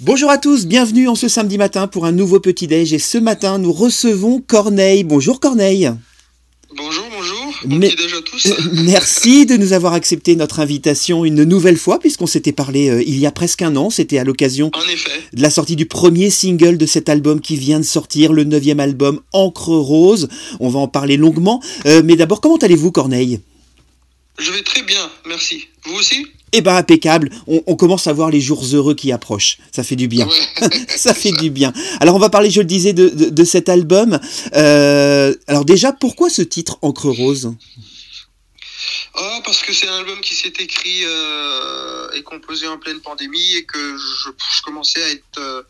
Bonjour à tous, bienvenue en ce samedi matin pour un nouveau petit déj et ce matin nous recevons Corneille. Bonjour Corneille. Bonjour, bonjour. Bon petit déj à tous. Merci de nous avoir accepté notre invitation une nouvelle fois puisqu'on s'était parlé euh, il y a presque un an. C'était à l'occasion de la sortie du premier single de cet album qui vient de sortir, le neuvième album Encre Rose. On va en parler longuement. Euh, mais d'abord, comment allez-vous Corneille? Je vais très bien, merci. Vous aussi? Eh ben impeccable, on, on commence à voir les jours heureux qui approchent. Ça fait du bien. Ouais. Ça fait du bien. Alors on va parler, je le disais, de, de- de cet album. Euh, alors déjà, pourquoi ce titre Encre Rose? Ah, parce que c'est un album qui s'est écrit euh, et composé en pleine pandémie et que je, je commençais à être, euh,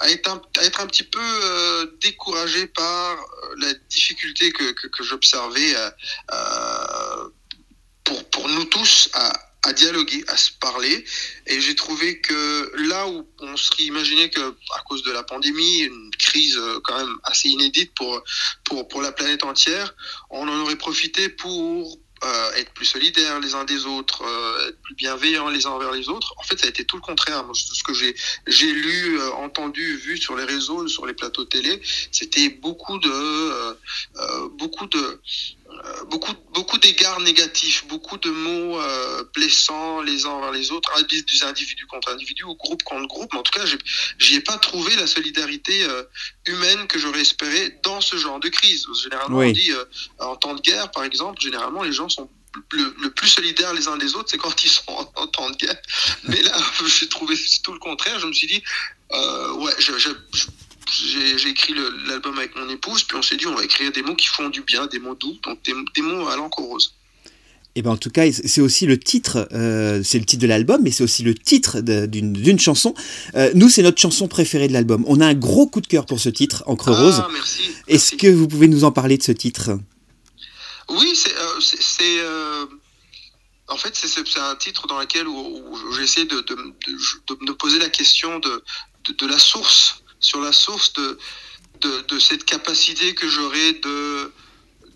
à, être un, à être un petit peu euh, découragé par la difficulté que, que, que j'observais euh, euh, pour, pour nous tous à, dialoguer, à se parler. Et j'ai trouvé que là où on serait imaginé que à cause de la pandémie, une crise euh, quand même assez inédite pour, pour, pour la planète entière, on en aurait profité pour euh, être plus solidaires les uns des autres, euh, être plus bienveillants les uns envers les autres. En fait, ça a été tout le contraire. Moi, ce que j'ai j'ai lu, entendu, vu sur les réseaux, sur les plateaux télé, c'était beaucoup de beaucoup de beaucoup beaucoup d'égards négatifs, beaucoup de mots euh, blessants les uns envers les autres, des individus contre individus ou groupe contre groupe. Mais en tout cas, j'y ai pas trouvé la solidarité euh, humaine que j'aurais espéré dans ce genre de crise. Généralement, Oui. on dit euh, en temps de guerre, par exemple, généralement les gens sont le, le plus solidaires les uns des autres, c'est quand ils sont en, en temps de guerre. Mais là, j'ai trouvé tout le contraire. Je me suis dit, euh, ouais, je, je- je- j'ai écrit l'album avec mon épouse, puis on s'est dit, on va écrire des mots qui font du bien, des mots doux, donc des, des mots à l'encre rose. Eh ben en tout cas, c'est aussi le titre, euh, c'est le titre de l'album, mais c'est aussi le titre d'une chanson. Euh, nous, c'est notre chanson préférée de l'album. On a un gros coup de cœur pour ce titre, Encre Rose. Ah, merci. Est-ce que vous pouvez nous en parler de ce titre? Oui, c'est euh, en fait c'est un titre dans lequel où, où j'essaie de, de, de, de me poser la question de, de la source, sur la source de, de, de cette capacité que j'aurai de,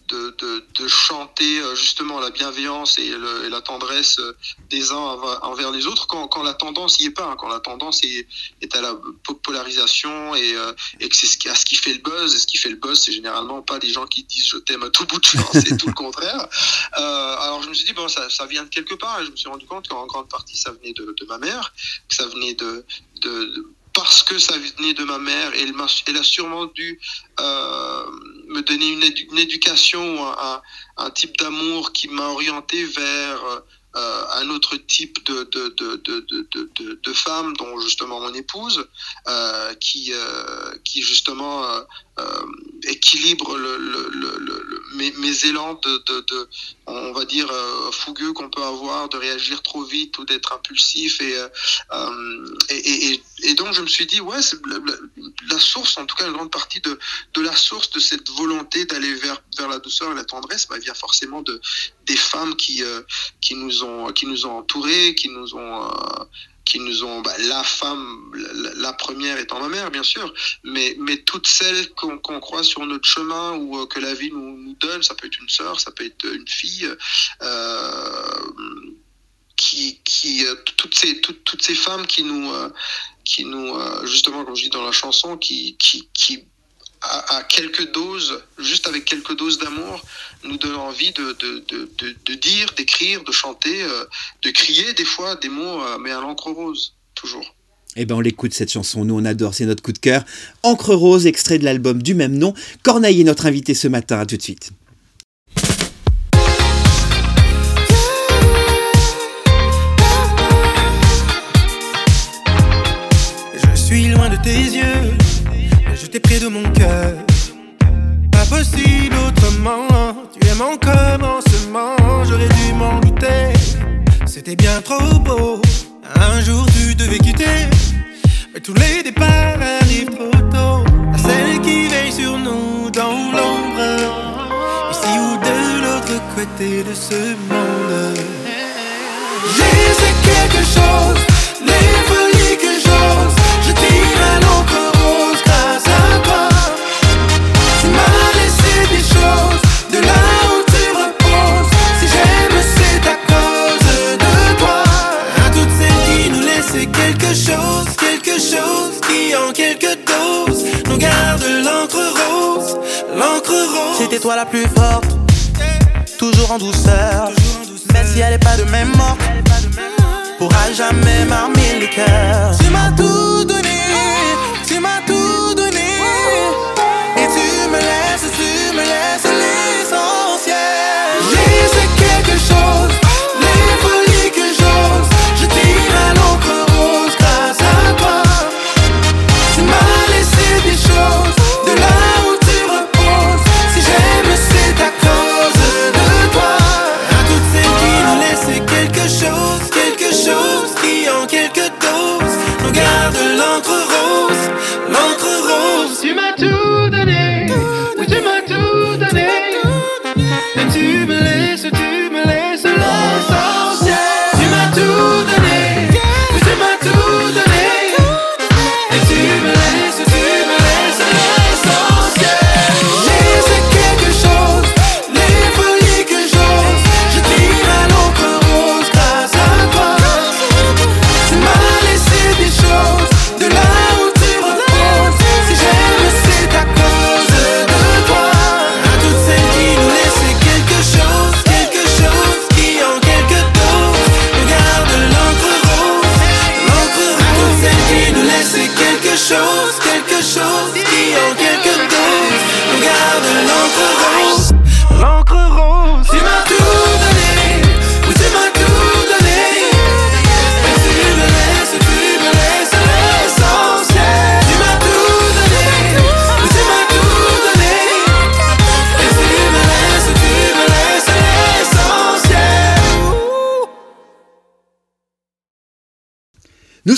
de, de, de chanter euh, justement la bienveillance et, le- et la tendresse euh, des uns envers- les autres quand, quand la tendance y est pas, hein, quand la tendance est, est à la po- polarisation et, euh, et que c'est ce qui, à ce qui fait le buzz. Et ce qui fait le buzz, c'est généralement pas des gens qui disent je t'aime à tout bout de champ, c'est tout le contraire. Euh, alors je me suis dit, bon, ça, ça vient de quelque part et je me suis rendu compte qu'en grande partie ça venait de, de ma mère, que ça venait de- parce que ça venait de ma mère, m'a, elle a sûrement dû euh, me donner une, édu- une éducation, un, un, type d'amour qui m'a orienté vers euh, un autre type de, de, de, de, de, femme, dont justement mon épouse, euh, qui, qui justement équilibre le- mes, mes élans de, on va dire, euh, fougueux qu'on peut avoir, de réagir trop vite ou d'être impulsif. Et, euh, euh, et, donc, je me suis dit, ouais, la, source, en tout cas, une grande partie de, de la source de cette volonté d'aller vers, vers la douceur et la tendresse, bah, vient forcément de, des femmes qui, qui, nous ont, qui nous ont entourés, qui nous ont. qui nous ont bah, la femme la première étant ma mère bien sûr mais toutes celles qu'on croise sur notre chemin ou euh, que la vie nous, donne ça peut être une sœur ça peut être une fille euh, qui qui euh, toutes ces femmes qui nous qui justement comme je dis dans la chanson qui qui qui à, quelques doses, juste avec quelques doses d'amour, nous donne envie de, dire, d'écrire, de chanter, de crier des fois des mots, mais à l'encre rose, toujours. Eh ben on l'écoute cette chanson, nous on adore, c'est notre coup de cœur. Encre Rose, extrait de l'album du même nom. Corneille est notre invité ce matin, à tout de suite. Je suis loin de tes yeux, je t'ai près de mon cœur. Pas possible autrement, tu es mon commencement, j'aurais dû m'en douter. C'était bien trop beau, un jour tu devais quitter. Mais tous les départs arrivent trop tôt. À celle qui veille sur nous dans l'ombre, ici ou de l'autre côté de ce monde. J'ai quelque chose, toi la plus forte, toujours en douceur. Même si elle est pas de même mort, pourra jamais m'armer les cœurs. Tu m'as tout donné,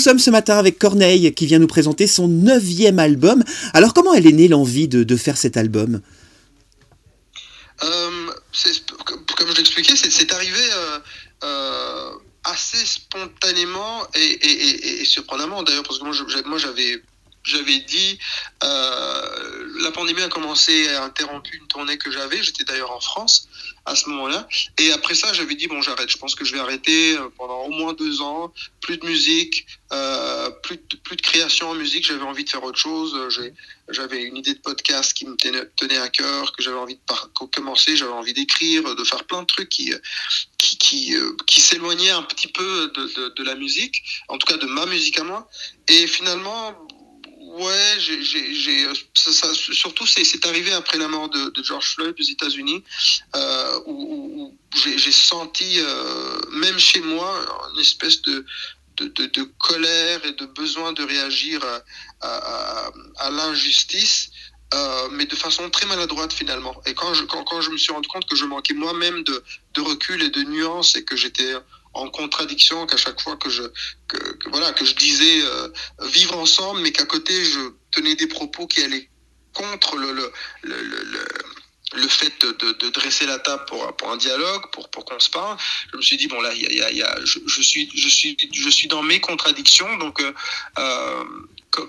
sommes ce matin avec Corneille qui vient nous présenter son neuvième album. Alors comment elle est née l'envie de, faire cet album? Euh, comme je l'expliquais, c'est arrivé euh, euh, assez spontanément et, et- surprenamment d'ailleurs, parce que moi, j'avais j'avais dit, euh, la pandémie a commencé à interrompu une tournée que j'avais, j'étais d'ailleurs en France à ce moment-là, et après ça j'avais dit, bon j'arrête, je pense que je vais arrêter euh, pendant au moins deux ans, plus de musique, euh, plus, de, plus de création en musique, j'avais envie de faire autre chose, j'avais une idée de podcast qui me tenait, à cœur, que j'avais envie de commencer, j'avais envie d'écrire, de faire plein de trucs qui, qui, qui, qui s'éloignaient un petit peu de, de, de la musique, en tout cas de ma musique à moi. Et finalement, ouais, j'ai, ça- surtout c'est, arrivé après la mort de, George Floyd aux États-Unis, euh, où, j'ai, senti, euh, même chez moi, une espèce de, de, colère et de besoin de réagir à, l'injustice. euh, mais de façon très maladroite finalement. Et quand je, quand, quand je me suis rendu compte que je manquais moi-même de, de recul et de nuances et que j'étais en contradiction, qu'à chaque fois que je, disais euh, vivre ensemble, mais qu'à côté je tenais des propos qui allaient contre le, le, le, fait de, dresser la table pour, un dialogue, pour, qu'on se parle, je me suis dit, bon là, y y a, je, suis, je, suis, je suis dans mes contradictions, donc euh, euh,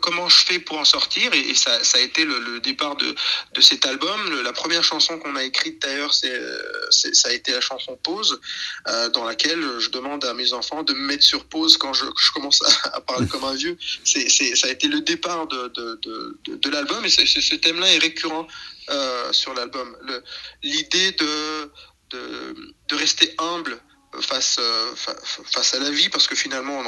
comment je fais pour en sortir Et, ça, a été le, départ de, de cet album. La première chanson qu'on a écrite d'ailleurs, c'est, euh, ça a été la chanson Pause, euh, dans laquelle je demande à mes enfants de me mettre sur pause quand je, commence à, parler comme un vieux. C'est, ça a été le départ de, de, de, de, l'album et ce thème-là est récurrent euh, sur l'album. L'idée de, de rester humble face, euh, fa- face à la vie, parce que finalement on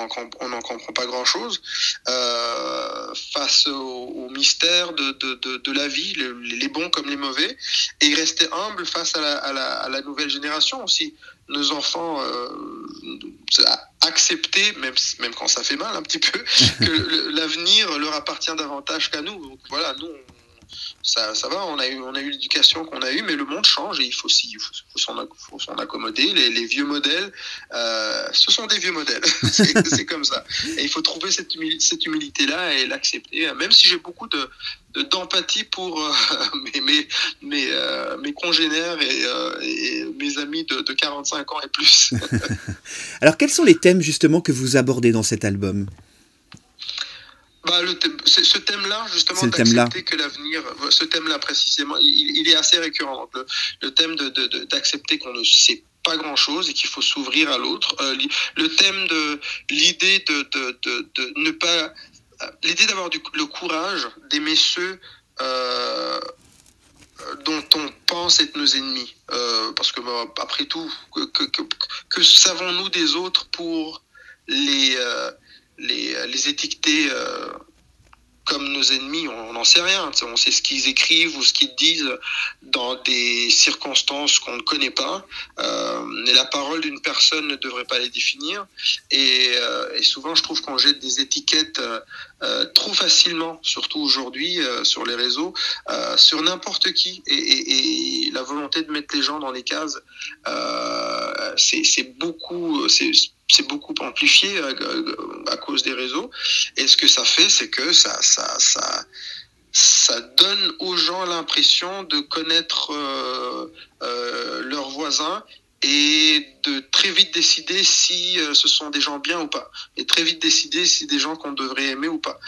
n'en comprend pas grand-chose, euh, face au, mystère de, de, de, la vie, le- les bons comme les mauvais, et rester humble face à la, à la, nouvelle génération aussi. Nos enfants euh, accepter, même, même quand ça fait mal un petit peu, que l'avenir leur appartient davantage qu'à nous. Voilà, nous, ça, ça va, on a eu, eu l'éducation qu'on a eue, mais le monde change et il faut s'y- faut, s'en accommoder. Les, vieux modèles, euh, ce sont des vieux modèles, c'est comme ça. Et il faut trouver cette, humili- cette humilité-là et l'accepter, même si j'ai beaucoup de de- d'empathie pour euh, euh, mes congénères et, et mes amis de, de 45 ans et plus. Alors quels sont les thèmes justement que vous abordez dans cet album? Bah, le thème- ce thème-là, justement, d'accepter que l'avenir, ce thème-là précisément, il, il est assez récurrent. Donc, le, le thème de- de- de- d'accepter qu'on ne sait pas grand-chose et qu'il faut s'ouvrir à l'autre. Euh, le thème de l'idée de, de, ne pas l'idée d'avoir le courage d'aimer ceux dont on pense être nos ennemis. parce que, bah, après tout, que, savons-nous des autres pour les, les, les étiqueter comme nos ennemis, on n'en sait rien. On sait ce qu'ils écrivent ou ce qu'ils disent dans des circonstances qu'on ne connaît pas. Euh, mais la parole d'une personne ne devrait pas les définir. Et, euh, souvent, je trouve qu'on jette des étiquettes euh, trop facilement, surtout aujourd'hui sur les réseaux, sur n'importe qui. Et, la volonté de mettre les gens dans les cases, c'est beaucoup beaucoup amplifié euh, à, cause des réseaux. Et ce que ça fait, c'est que ça, ça, ça, donne aux gens l'impression de connaître euh, euh, leurs voisins et de très vite décider si ce sont des gens bien ou pas. Et très vite décider si c'est des gens qu'on devrait aimer ou pas.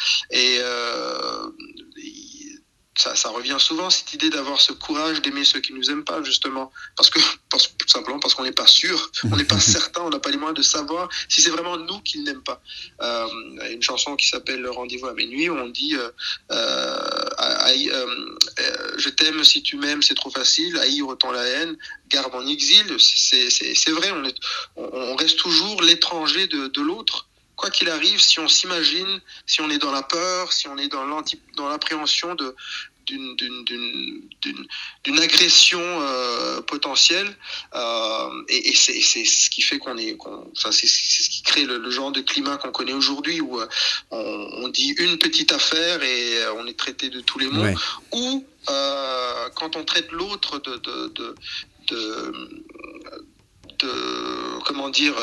Ça, revient souvent cette idée d'avoir ce courage d'aimer ceux qui nous aiment pas justement. Parce que tout simplement parce qu'on n'est pas sûr on n'est pas certain on n'a pas les moyens de savoir si c'est vraiment nous qu'ils n'aiment pas. Euh, une chanson qui s'appelle rendez-vous à minuit où on dit euh, euh, je t'aime si tu m'aimes c'est trop facile haïr autant la haine garde en exil. C'est vrai on, est, on, reste toujours l'étranger de, de l'autre. Quoi qu'il arrive, si on s'imagine, si on est dans la peur, si on est dans l'appréhension de d'une agression euh, potentielle euh, et, c'est ce qui fait qu'on est enfin, c'est ce qui crée le, genre de climat qu'on connaît aujourd'hui où euh, on, dit une petite affaire et on est traité de tous les mots ou quand on traite l'autre de, de, de, comment dire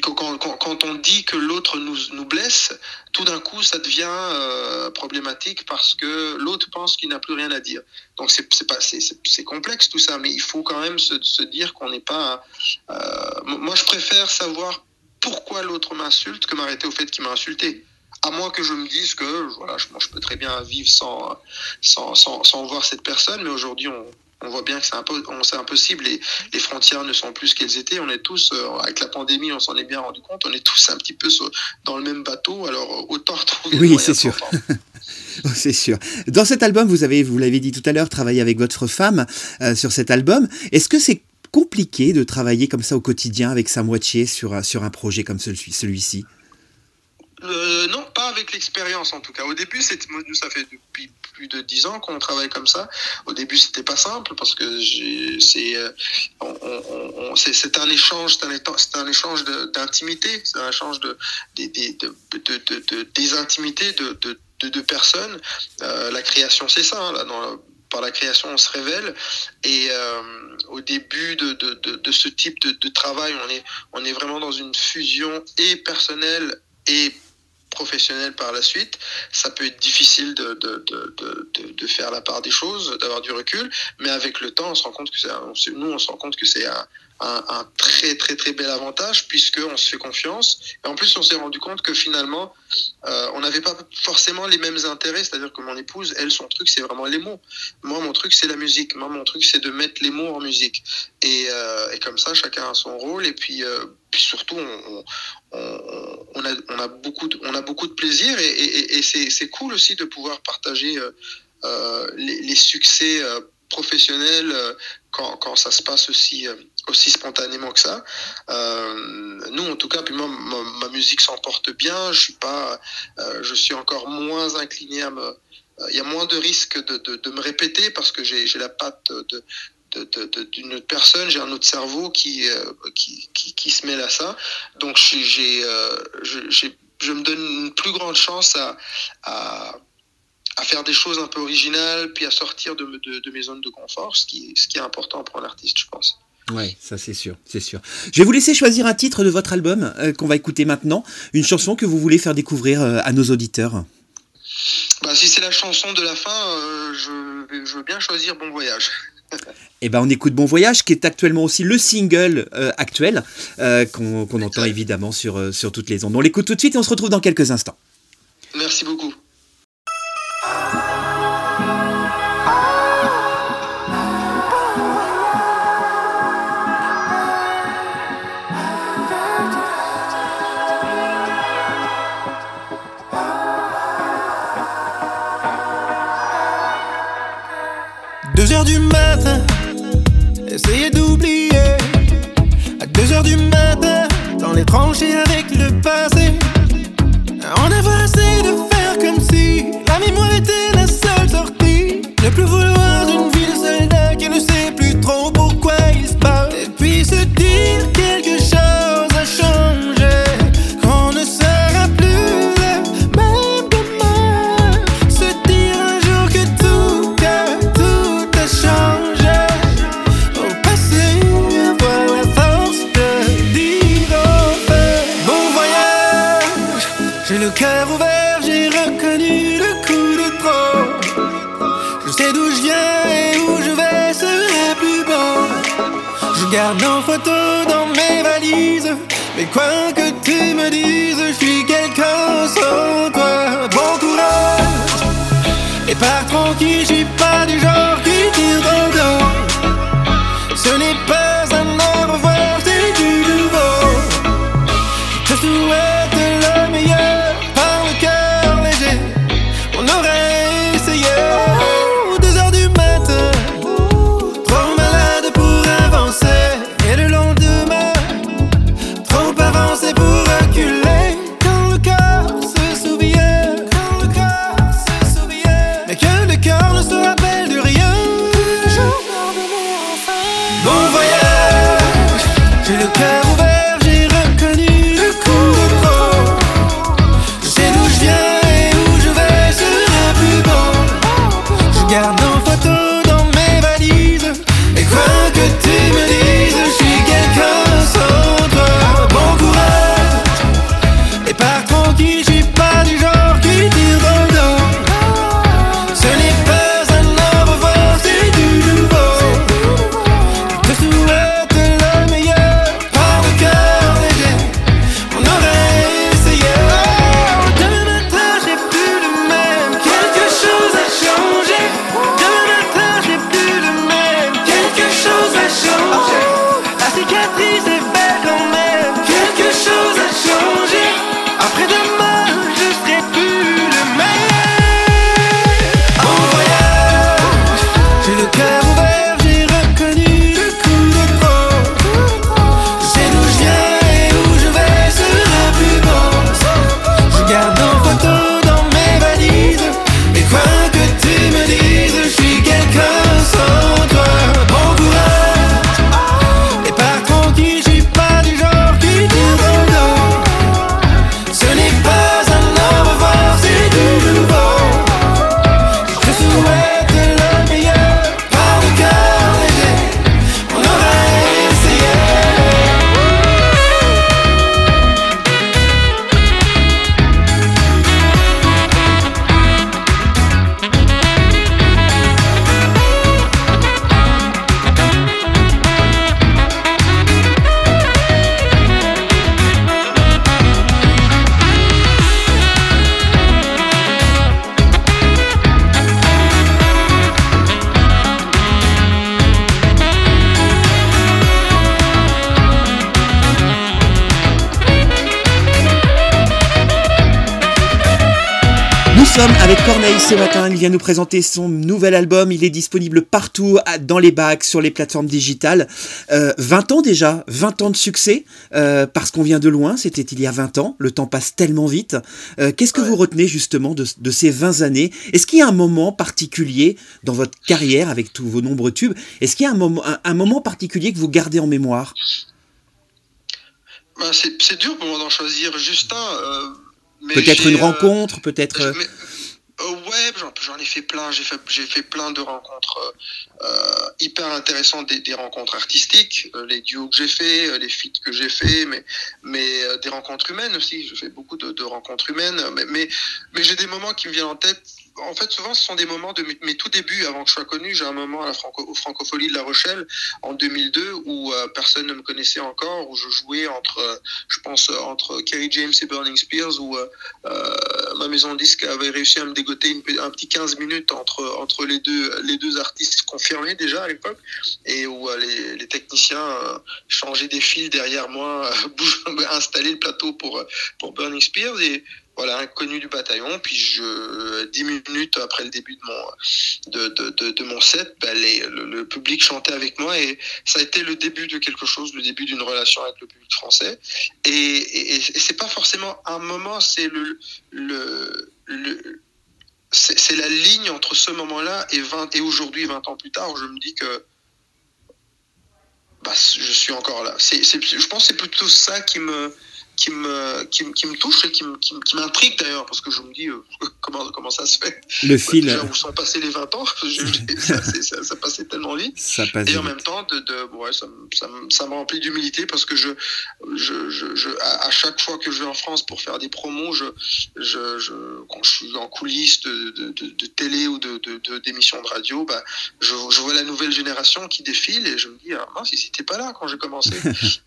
quand, on dit que l'autre nous, nous, blesse, tout d'un coup, ça devient euh, problématique parce que l'autre pense qu'il n'a plus rien à dire. Donc c'est pas c'est complexe tout ça, mais il faut quand même se, se dire qu'on n'est pas. Euh, moi, je préfère savoir pourquoi l'autre m'insulte que m'arrêter au fait qu'il m'a insulté. À moins que je me dise que voilà, je, je peux très bien vivre sans, sans, sans, sans voir cette personne, mais aujourd'hui, on, on voit bien que c'est impossible. Les, les frontières ne sont plus ce qu'elles étaient. On est tous, euh, avec la pandémie, on s'en est bien rendu compte. On est tous un petit peu dans le même bateau. Alors euh, autant retrouver. Oui, c'est sûr. c'est sûr. Dans cet album, vous avez, vous l'avez dit tout à l'heure, travaillé avec votre femme euh, sur cet album. Est-ce que c'est compliqué de travailler comme ça au quotidien avec sa moitié sur, sur un projet comme celui-ci? Euh, non, pas avec l'expérience en tout cas. Au début, nous, ça fait depuis plus de dix ans qu'on travaille comme ça. Au début, c'était pas simple parce que c'est euh, c'est un échange, c'est un, échange d'intimité, c'est un échange de, des des intimités de, de, personnes. Euh, la création, c'est ça. Hein, là, dans, par la création, on se révèle. Et au début de, de, de, ce type de, travail, on est, on est vraiment dans une fusion et personnelle et professionnel par la suite, ça peut être difficile de, de, de, de faire la part des choses, d'avoir du recul, mais avec le temps, on se rend compte que c'est, nous, on se rend compte que c'est un, un, très très très bel avantage puisqu'on se fait confiance. Et en plus, on s'est rendu compte que finalement, euh, on n'avait pas forcément les mêmes intérêts. C'est-à-dire que mon épouse, elle, son truc, c'est vraiment les mots. Moi, mon truc, c'est la musique. Moi, mon truc, c'est de mettre les mots en musique. Et, euh, et comme ça, chacun a son rôle. Et puis, euh, puis surtout, on, a, beaucoup de, on a beaucoup de plaisir. Et, c'est cool aussi de pouvoir partager les, les, succès professionnels quand, ça se passe aussi aussi spontanément que ça. Euh, nous, en tout cas, puis moi, ma, musique s'emporte bien. Je suis pas, euh, je suis encore moins incliné à me. Euh, il y a moins de risques de, de, de me répéter parce que j'ai la patte de, d'une autre personne, j'ai un autre cerveau qui, qui, qui, qui, se mêle à ça. Donc, j'ai, je, je me donne une plus grande chance à, à, à, faire des choses un peu originales, puis à sortir de, de, mes zones de confort, ce qui, ce qui est important pour un artiste, je pense. Ouais, ça c'est sûr, c'est sûr. Je vais vous laisser choisir un titre de votre album euh, qu'on va écouter maintenant, une chanson que vous voulez faire découvrir euh, à nos auditeurs. Bah, si c'est la chanson de la fin, euh, je, veux bien choisir Bon Voyage. Eh ben, on écoute Bon Voyage, qui est actuellement aussi le single actuel qu'on entend évidemment sur, sur toutes les ondes. On l'écoute tout de suite et on se retrouve dans quelques instants. Merci beaucoup. Heures du matin, essayez d'oublier. À 2 heures du matin, dans les tranchées avec le passé. On avait essayé de faire comme si la mémoire était la seule sortie. Ne plus vouloir d'où je viens et où je vais sera plus beau. Je garde en photo dans mes valises. Mais quoi que tu me dises, je suis quelqu'un sans toi. Bon courage et pars tranquille, je suis pas du genre qui tire dans le dos. Sommes avec Corneille ce matin, il vient nous présenter son nouvel album, il est disponible partout, dans les bacs, sur les plateformes digitales. Euh, 20 ans déjà, 20 ans de succès, euh, parce qu'on vient de loin, c'était il y a 20 ans, le temps passe tellement vite. Euh, Qu'est-ce que vous retenez justement de, de ces 20 années? Est-ce qu'il y a un moment particulier dans votre carrière, avec tous vos nombreux tubes, est-ce qu'il y a un moment, un, un moment particulier que vous gardez en mémoire? Ben, c'est dur pour moi d'en choisir juste un. euh, Peut-être une euh, rencontre, peut-être... mais- ouais, j'en, ai fait plein. J'ai fait, j'ai fait plein de rencontres euh, euh, hyper intéressantes, des, des rencontres artistiques, euh, les duos que j'ai fait, euh, les feats que j'ai fait, mais, mais euh, des rencontres humaines aussi. J'ai fait beaucoup de, de rencontres humaines, mais, mais, mais j'ai des moments qui me viennent en tête. En fait, souvent, ce sont des moments de mes, tout débuts, avant que je sois connu. J'ai un moment à la au Francophonie de La Rochelle en 2002 où euh, personne ne me connaissait encore, où je jouais entre, euh, je pense, euh, entre Kerry James et Burning Spears, où ma maison de disque avait réussi à me dégoter un petit 15 minutes entre, entre les, deux, les deux artistes confirmés déjà à l'époque, et où les, techniciens changeaient des fils derrière moi, installaient le plateau pour, pour Burning Spears. Et, voilà, inconnu du bataillon. Puis je, dix minutes après le début de mon, de, de, set, bah, le, public chantait avec moi et ça a été le début de quelque chose, le début d'une relation avec le public français. Et, et, et c'est pas forcément un moment, c'est le, c'est la ligne entre ce moment-là et, 20, et aujourd'hui, 20 ans plus tard, où je me dis que bah, je suis encore là. Je pense que c'est plutôt ça qui me, qui me, qui, qui me touche et qui, qui, m'intrigue d'ailleurs, parce que je me dis euh, comment, comment ça se fait? Le fil. Déjà, où sont passés les 20 ans? Ça, ça, ça, passait tellement vite. Ça passe et en même temps, de, de ouais, ça, ça, ça me remplit d'humilité parce que je, je, je, je à, à, chaque fois que je vais en France pour faire des promos, je, je, je, quand je suis en coulisses de, de, de, de télé ou de, de, d'émissions de radio, bah, je, je vois la nouvelle génération qui défile et je me dis, ah mince, ils n'étaient pas là quand j'ai commencé.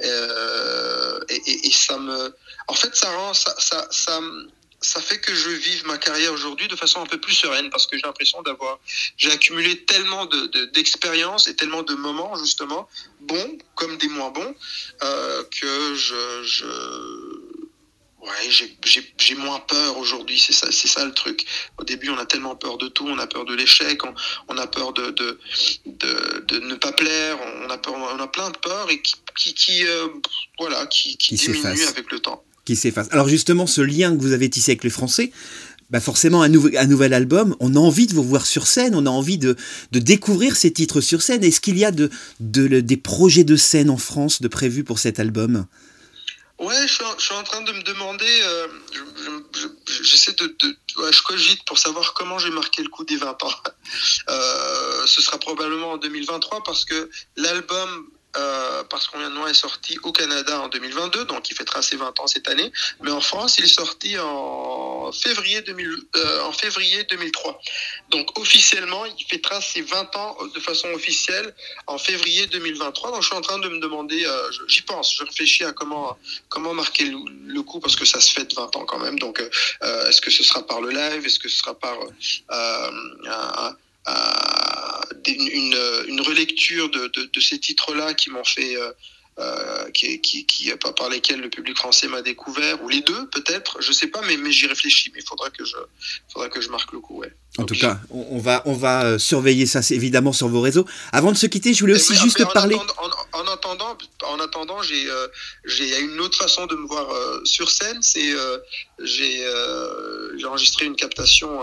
euh, et, et, et ça me en fait, ça rend, ça, fait que je vive ma carrière aujourd'hui de façon un peu plus sereine parce que j'ai l'impression d'avoir, j'ai accumulé tellement de, d'expériences et tellement de moments justement bons comme des moins bons euh, que je ouais, j'ai, moins peur aujourd'hui. C'est ça, c'est ça le truc. Au début, on a tellement peur de tout, on a peur de l'échec, on, on a peur de de, de, de, ne pas plaire, on a peur, on a plein de peurs et qui, qui, qui euh, voilà, qui, qui, qui diminue avec le temps qui s'efface. Alors justement, ce lien que vous avez tissé avec les Français, bah forcément, un, nouvel album, on a envie de vous voir sur scène, on a envie de, de découvrir ces titres sur scène. Est-ce qu'il y a de, de, des projets de scène en France de prévus pour cet album? Ouais, je suis, en, train de me demander, euh, j'essaie je, je, de, je cogite pour savoir comment j'ai marqué le coup des 20 ans. Ce sera probablement en 2023 parce que l'album euh, parce qu'on vient de est sorti au Canada en 2022, donc il fêtera ses 20 ans cette année. Mais en France, il est sorti en février, 2000, euh, en février 2003. Donc officiellement, il fêtera ses 20 ans de façon officielle en février 2023. Donc je suis en train de me demander, euh, j'y pense, je réfléchis à comment, comment marquer le, coup, parce que ça se fête 20 ans quand même. Donc euh, est-ce que ce sera par le live? Est-ce que ce sera par une, une, relecture de, de, de ces titres-là qui m'ont fait, euh, euh, qui, qui, qui, par lesquels le public français m'a découvert, ou les deux peut-être, je sais pas, mais, mais j'y réfléchis, mais il faudra que je, faudra que je marque le coup, ouais. En tout cas, on va, on va euh, surveiller ça évidemment sur vos réseaux. Avant de se quitter, je voulais aussi juste parler. En, en, attendant, en attendant, j'ai, euh, j'ai une autre façon de me voir euh, sur scène. C'est euh, j'ai, j'ai enregistré une captation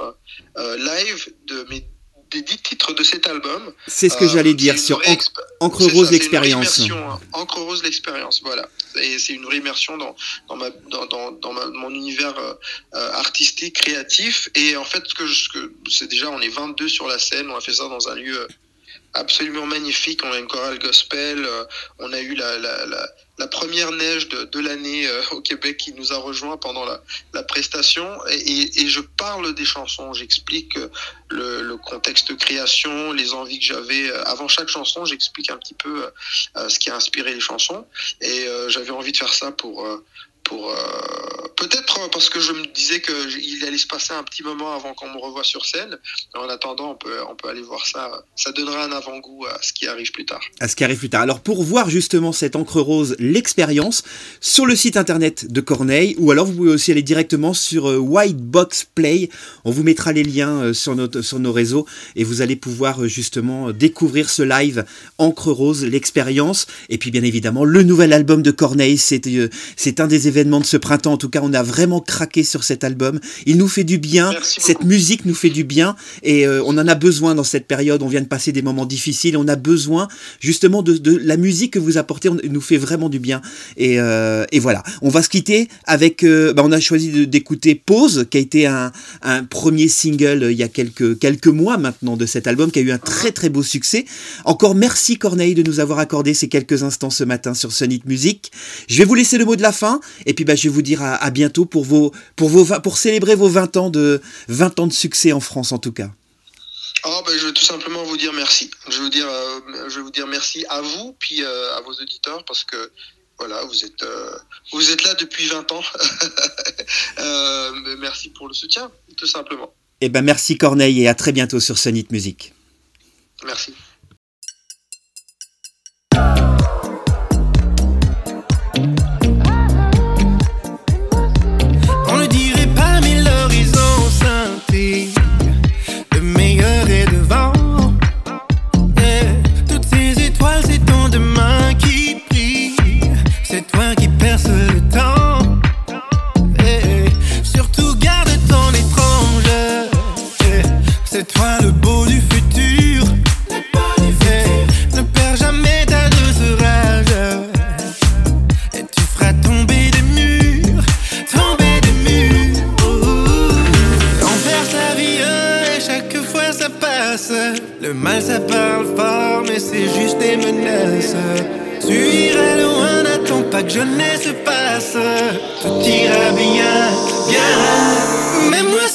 live de mes des dix titres de cet album. C'est ce que euh, j'allais dire sur Encre Rose l'expérience. Hein. Encre Rose l'expérience, voilà. Et c'est une vraie immersion dans, dans, ma, dans, dans, dans ma, mon univers euh, artistique, créatif. Et en fait, ce que, ce que c'est déjà, on est 22 sur la scène, on a fait ça dans un lieu absolument magnifique. On a une chorale gospel, euh, on a eu la, la, la, la première neige de, de l'année euh, au Québec qui nous a rejoint pendant la, la prestation. Et, et, je parle des chansons, j'explique le, le, contexte de création, les envies que j'avais. Avant chaque chanson, j'explique un petit peu euh, ce qui a inspiré les chansons. Et euh, j'avais envie de faire ça pour euh, peut-être parce que je me disais qu'il allait se passer un petit moment avant qu'on me revoie sur scène. En attendant, on peut, on peut aller voir ça. Ça donnera un avant-goût à ce qui arrive plus tard. À ce qui arrive plus tard. Alors pour voir justement cette encre rose, l'expérience, sur le site internet de Corneille, ou alors vous pouvez aussi aller directement sur euh, White Box Play. On vous mettra les liens euh, sur, notre, sur nos réseaux et vous allez pouvoir justement découvrir ce live encre rose, l'expérience. Et puis bien évidemment, le nouvel album de Corneille, c'est euh, c'est un des événements événement de ce printemps. En tout cas, on a vraiment craqué sur cet album. Il nous fait du bien. Cette musique nous fait du bien et euh, on en a besoin dans cette période. On vient de passer des moments difficiles. On a besoin justement de, de la musique que vous apportez. On, nous fait vraiment du bien. Et, euh, et voilà. On va se quitter avec. Euh, bah, on a choisi d'écouter Pause, qui a été un, un, premier single il y a quelques quelques mois maintenant de cet album, qui a eu un très très beau succès. Encore merci Corneille de nous avoir accordé ces quelques instants ce matin sur Sonic Music. Je vais vous laisser le mot de la fin et puis bah, je vais vous dire à, à, bientôt pour, vos, pour, vos, pour célébrer vos 20 ans, de, 20 ans de succès en France en tout cas. Oh, ben, je vais tout simplement vous dire merci. Je vais vous dire, euh, je vais vous dire merci à vous, puis euh, à vos auditeurs, parce que voilà, vous êtes, euh, vous êtes là depuis 20 ans. Merci pour le soutien, tout simplement. Eh ben, merci Corneille et à très bientôt sur Sonic Music. Merci. Le mal ça parle fort, mais c'est juste des menaces. Tu iras loin, n'attends pas que jeunesse passe. Tout ira bien, bien. Même moi